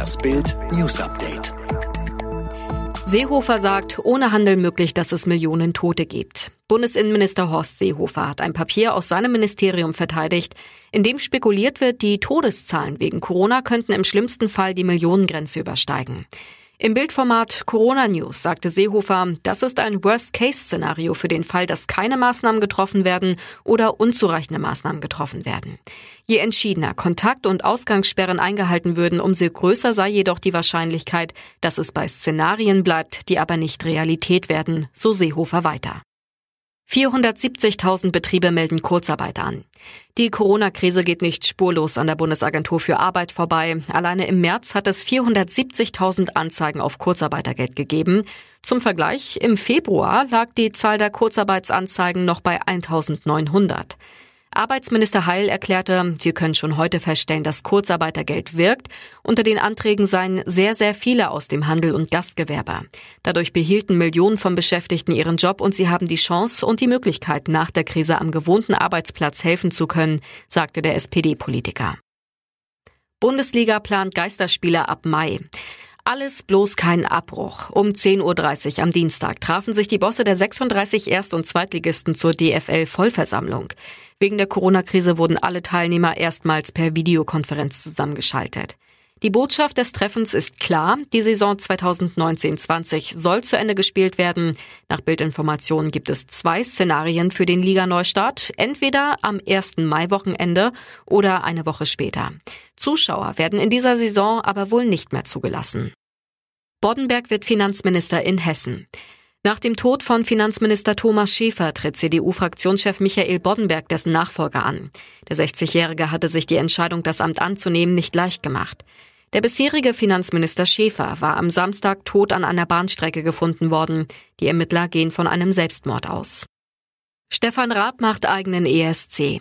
Das Bild News Update. Seehofer sagt, ohne Handel möglich, dass es Millionen Tote gibt. Bundesinnenminister Horst Seehofer hat ein Papier aus seinem Ministerium verteidigt, in dem spekuliert wird, die Todeszahlen wegen Corona könnten im schlimmsten Fall die Millionengrenze übersteigen. Im Bildformat Corona News sagte Seehofer, das ist ein Worst-Case-Szenario für den Fall, dass keine Maßnahmen getroffen werden oder unzureichende Maßnahmen getroffen werden. Je entschiedener Kontakt- und Ausgangssperren eingehalten würden, umso größer sei jedoch die Wahrscheinlichkeit, dass es bei Szenarien bleibt, die aber nicht Realität werden, so Seehofer weiter. 470.000 Betriebe melden Kurzarbeit an. Die Corona-Krise geht nicht spurlos an der Bundesagentur für Arbeit vorbei. Alleine im März hat es 470.000 Anzeigen auf Kurzarbeitergeld gegeben. Zum Vergleich, im Februar lag die Zahl der Kurzarbeitsanzeigen noch bei 1.900. Arbeitsminister Heil erklärte, wir können schon heute feststellen, dass Kurzarbeitergeld wirkt. Unter den Anträgen seien sehr, sehr viele aus dem Handel und Gastgewerbe. Dadurch behielten Millionen von Beschäftigten ihren Job und sie haben die Chance und die Möglichkeit, nach der Krise am gewohnten Arbeitsplatz helfen zu können, sagte der SPD-Politiker. Bundesliga plant Geisterspiele ab Mai. Alles bloß kein Abbruch. Um 10.30 Uhr am Dienstag trafen sich die Bosse der 36 Erst- und Zweitligisten zur DFL-Vollversammlung. Wegen der Corona-Krise wurden alle Teilnehmer erstmals per Videokonferenz zusammengeschaltet. Die Botschaft des Treffens ist klar, die Saison 2019-20 soll zu Ende gespielt werden. Nach Bildinformationen gibt es zwei Szenarien für den Liga-Neustart, entweder am 1. Mai-Wochenende oder eine Woche später. Zuschauer werden in dieser Saison aber wohl nicht mehr zugelassen. Boddenberg wird Finanzminister in Hessen. Nach dem Tod von Finanzminister Thomas Schäfer tritt CDU-Fraktionschef Michael Boddenberg dessen Nachfolger an. Der 60-Jährige hatte sich die Entscheidung, das Amt anzunehmen, nicht leicht gemacht. Der bisherige Finanzminister Schäfer war am Samstag tot an einer Bahnstrecke gefunden worden. Die Ermittler gehen von einem Selbstmord aus. Stefan Raab macht eigenen ESC.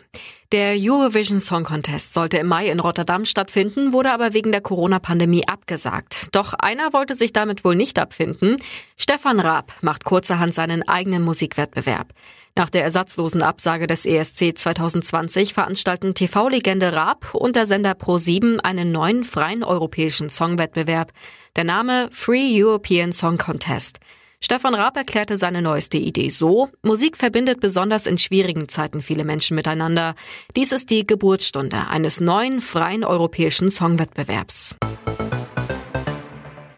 Der Eurovision Song Contest sollte im Mai in Rotterdam stattfinden, wurde aber wegen der Corona-Pandemie abgesagt. Doch einer wollte sich damit wohl nicht abfinden. Stefan Raab macht kurzerhand seinen eigenen Musikwettbewerb. Nach der ersatzlosen Absage des ESC 2020 veranstalten TV-Legende Raab und der Sender Pro7 einen neuen freien europäischen Songwettbewerb. Der Name Free European Song Contest. Stefan Raab erklärte seine neueste Idee so, Musik verbindet besonders in schwierigen Zeiten viele Menschen miteinander. Dies ist die Geburtsstunde eines neuen freien europäischen Songwettbewerbs.